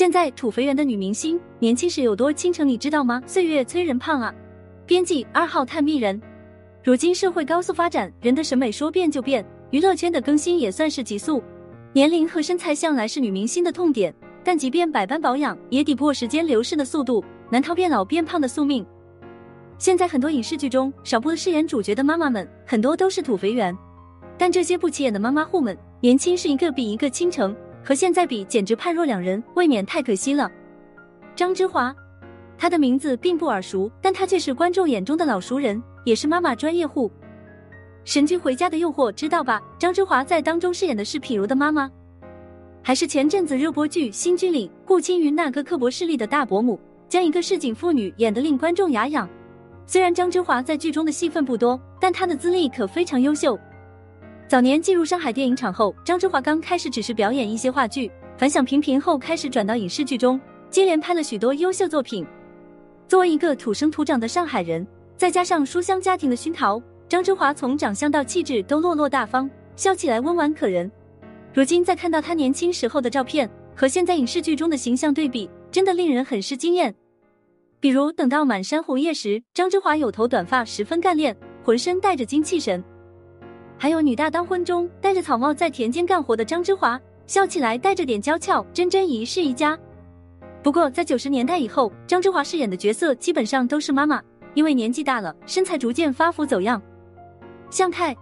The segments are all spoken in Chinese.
现在土肥圆的女明星年轻时有多倾城，你知道吗？岁月催人胖啊。编辑二号探秘人。如今社会高速发展，人的审美说变就变，娱乐圈的更新也算是急速。年龄和身材向来是女明星的痛点，但即便百般保养，也抵不过时间流逝的速度，难逃变老变胖的宿命。现在很多影视剧中少不了饰演主角的妈妈们，很多都是土肥圆。但这些不起眼的妈妈户们，年轻是一个比一个倾城。和现在比，简直判若两人，未免太可惜了。张之华，他的名字并不耳熟，但他却是观众眼中的老熟人，也是妈妈专业户。神剧《回家的诱惑》知道吧？张之华在当中饰演的是品如的妈妈，还是前阵子热播剧《新居》里顾青云那个刻薄势利的大伯母，将一个市井妇女演得令观众牙痒。虽然张之华在剧中的戏份不多，但他的资历可非常优秀。早年进入上海电影厂后，张之华刚开始只是表演一些话剧，反响平平后开始转到影视剧中，接连拍了许多优秀作品。作为一个土生土长的上海人，再加上书香家庭的熏陶，张之华从长相到气质都落落大方，笑起来温婉可人。如今再看到他年轻时候的照片和现在影视剧中的形象对比，真的令人很是惊艳。比如等到《满山红叶》时，张之华有头短发，十分干练，浑身带着精气神。还有女大当婚中戴着草帽在田间干活的张之华，笑起来带着点娇俏，真真一世一家。不过在九十年代以后，张之华饰演的角色基本上都是妈妈，因为年纪大了，身材逐渐发福走样。向太，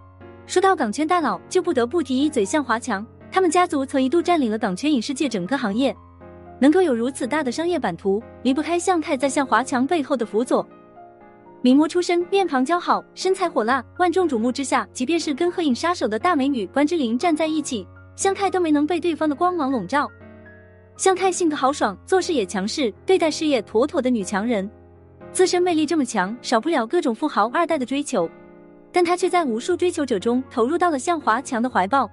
说到港圈大佬，就不得不提一嘴向华强，他们家族曾一度占领了港圈影视界整个行业，能够有如此大的商业版图，离不开向太在向华强背后的辅佐。名模出身，面庞姣好，身材火辣，万众瞩目之下，即便是跟《合影杀手》的大美女关之琳站在一起，向太都没能被对方的光芒笼罩。向太性格豪爽，做事也强势，对待事业妥妥的女强人，自身魅力这么强，少不了各种富豪二代的追求，但她却在无数追求者中投入到了向华强的怀抱。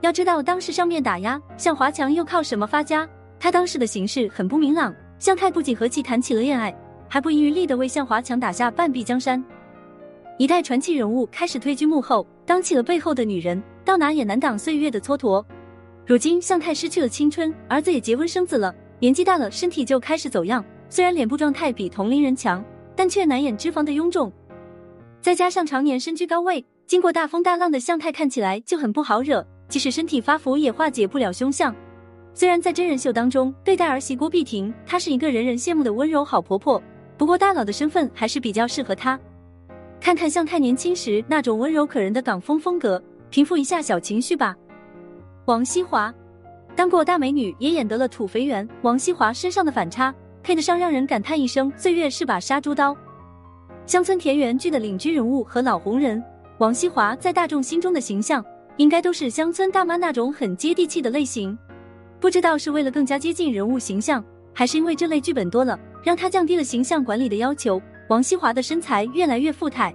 要知道，当时上面打压，向华强又靠什么发家？他当时的形势很不明朗，向太不仅和其谈起了恋爱。还不遗余力地为向华强打下半壁江山，一代传奇人物开始退居幕后，当起了背后的女人，到哪也难挡岁月的蹉跎。如今向太失去了青春，儿子也结婚生子了，年纪大了，身体就开始走样。虽然脸部状态比同龄人强，但却难掩脂肪的臃肿。再加上常年身居高位，经过大风大浪的向太看起来就很不好惹，即使身体发福，也化解不了凶相。虽然在真人秀当中对待儿媳郭碧婷，她是一个人人羡慕的温柔好婆婆。不过大佬的身份还是比较适合他。看看向太年轻时那种温柔可人的港风风格，平复一下小情绪吧。王熙华当过大美女，也演得了土肥圆。王熙华身上的反差，配得上让人感叹一声岁月是把杀猪刀。乡村田园剧的领军人物和老红人，王熙华在大众心中的形象，应该都是乡村大妈那种很接地气的类型。不知道是为了更加接近人物形象。还是因为这类剧本多了，让他降低了形象管理的要求。王熙华的身材越来越富态，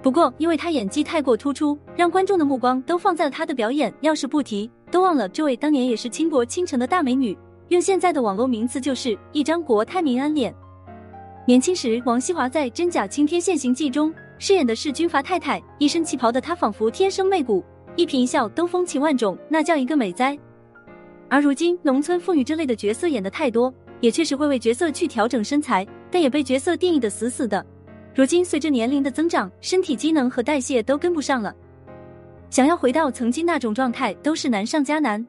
不过因为他演技太过突出，让观众的目光都放在了他的表演。要是不提，都忘了这位当年也是倾国倾城的大美女。用现在的网络名词，就是一张国泰民安脸。年轻时，王熙华在《真假青天现形记》中饰演的是军阀太太，一身旗袍的她仿佛天生媚骨，一颦一笑都风情万种，那叫一个美哉。而如今，农村妇女这类的角色演的太多，也确实会为角色去调整身材，但也被角色定义的死死的。如今随着年龄的增长，身体机能和代谢都跟不上了，想要回到曾经那种状态，都是难上加难。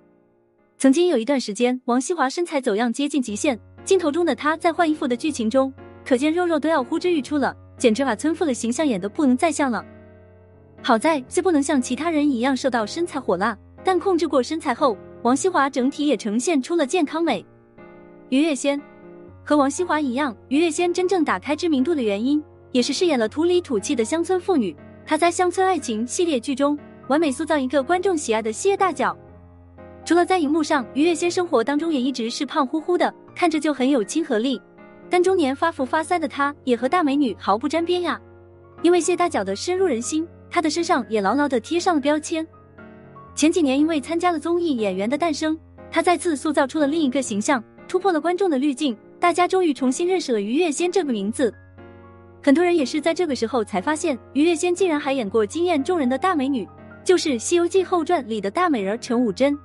曾经有一段时间，王熙华身材走样接近极限，镜头中的她在换衣服的剧情中，可见肉肉都要呼之欲出了，简直把村妇的形象演得不能再像了。好在虽不能像其他人一样瘦到身材火辣，但控制过身材后。王熙华整体也呈现出了健康美。于月仙和王熙华一样，于月仙真正打开知名度的原因，也是饰演了土里土气的乡村妇女。她在《乡村爱情》系列剧中，完美塑造一个观众喜爱的谢大脚。除了在荧幕上，于月仙生活当中也一直是胖乎乎的，看着就很有亲和力。但中年发福发腮的她，也和大美女毫不沾边呀。因为谢大脚的深入人心，她的身上也牢牢的贴上了标签。前几年，因为参加了综艺《演员的诞生》，她再次塑造出了另一个形象，突破了观众的滤镜，大家终于重新认识了于月仙这个名字。很多人也是在这个时候才发现，于月仙竟然还演过惊艳众人的大美女，就是《西游记后传》里的大美人陈武贞。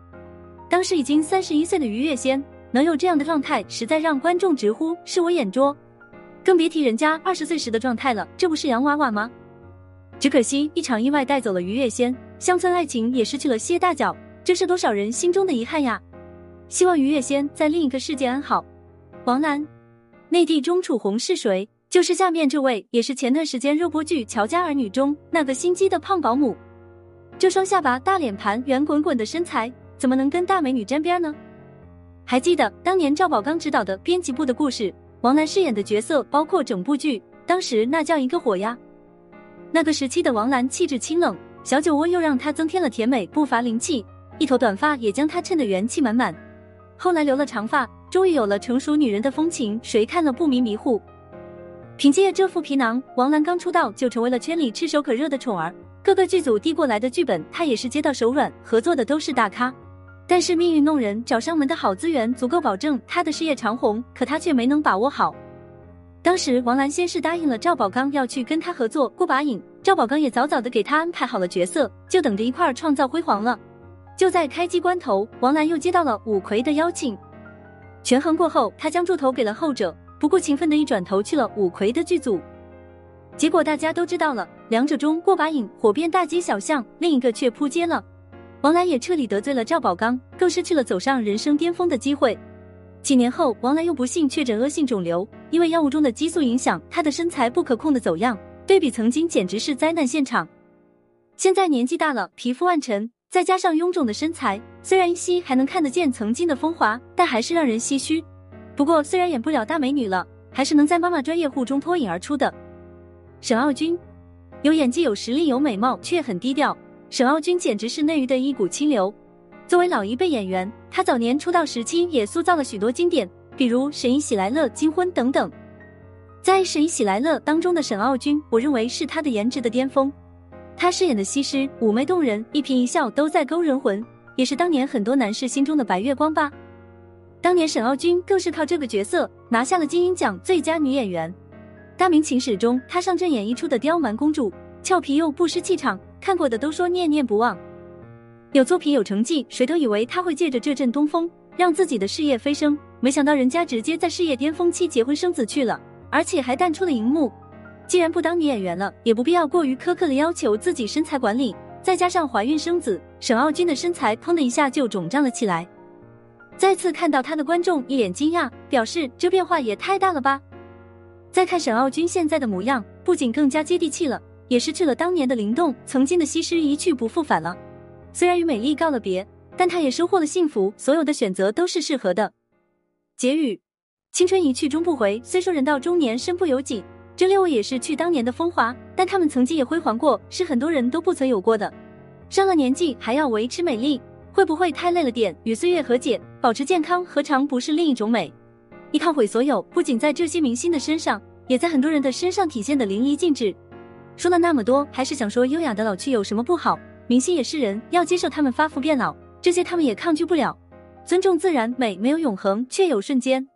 当时已经三十一岁的于月仙，能有这样的状态，实在让观众直呼是我眼拙。更别提人家二十岁时的状态了，这不是洋娃娃吗？只可惜一场意外带走了于月仙，乡村爱情也失去了谢大脚，这是多少人心中的遗憾呀！希望于月仙在另一个世界安好。王楠，内地钟楚红是谁？就是下面这位，也是前段时间热播剧《乔家儿女》中那个心机的胖保姆。这双下巴、大脸盘、圆滚滚的身材，怎么能跟大美女沾边呢？还记得当年赵宝刚执导的编辑部的故事？王楠饰演的角色包括整部剧，当时那叫一个火呀！那个时期的王楠气质清冷，小酒窝又让她增添了甜美，不乏灵气，一头短发也将她衬得元气满满。后来留了长发，终于有了成熟女人的风情，谁看了不迷迷糊？凭借这副皮囊，王兰刚出道就成为了圈里炙手可热的宠儿，各个剧组递过来的剧本，她也是接到手软，合作的都是大咖。但是命运弄人，找上门的好资源足够保证她的事业长红，可她却没能把握好。当时王兰先是答应了赵宝刚要去跟他合作过把瘾，赵宝刚也早早的给他安排好了角色，就等着一块儿创造辉煌了。就在开机关头，王兰又接到了五魁的邀请，权衡过后，他将柱头给了后者，不顾情分的一转头去了五魁的剧组。结果大家都知道了，两者中过把瘾火遍大街小巷，另一个却扑街了。王兰也彻底得罪了赵宝刚，更失去了走上人生巅峰的机会。几年后，王兰又不幸确诊恶性肿瘤，因为药物中的激素影响，她的身材不可控的走样，对比曾经简直是灾难现场。现在年纪大了，皮肤暗沉，再加上臃肿的身材，虽然依稀还能看得见曾经的风华，但还是让人唏嘘。不过，虽然演不了大美女了，还是能在妈妈专业户中脱颖而出的。沈傲君，有演技、有实力、有美貌，却很低调。沈傲君简直是内娱的一股清流。作为老一辈演员，他早年出道时期也塑造了许多经典，比如《沈姨喜来乐》《金婚》等等。在《沈姨喜来乐》当中的沈傲君，我认为是他的颜值的巅峰。她饰演的西施妩媚动人，一颦一笑都在勾人魂，也是当年很多男士心中的白月光吧。当年沈傲君更是靠这个角色拿下了金鹰奖最佳女演员。《大明情史》中，她上阵演绎出的刁蛮公主，俏皮又不失气场。看过的都说念念不忘，有作品有成绩，谁都以为她会借着这阵东风让自己的事业飞升，没想到人家直接在事业巅峰期结婚生子去了，而且还淡出了荧幕。既然不当女演员了，也不必要过于苛刻的要求自己身材管理，再加上怀孕生子，沈傲君的身材砰的一下就肿胀了起来。再次看到他的观众一脸惊讶，表示这变化也太大了吧。再看沈傲君现在的模样，不仅更加接地气了。也失去了当年的灵动，曾经的西施一去不复返了。虽然与美丽告了别，但她也收获了幸福。所有的选择都是适合的。结语：青春一去终不回，虽说人到中年身不由己，这六位也是去当年的风华，但他们曾经也辉煌过，是很多人都不曾有过的。上了年纪还要维持美丽，会不会太累了点？与岁月和解，保持健康，何尝不是另一种美？一套毁所有，不仅在这些明星的身上，也在很多人的身上体现的淋漓尽致。说了那么多，还是想说优雅的老去有什么不好？明星也是人，要接受他们发福变老，这些他们也抗拒不了。尊重自然，美没有永恒，却有瞬间。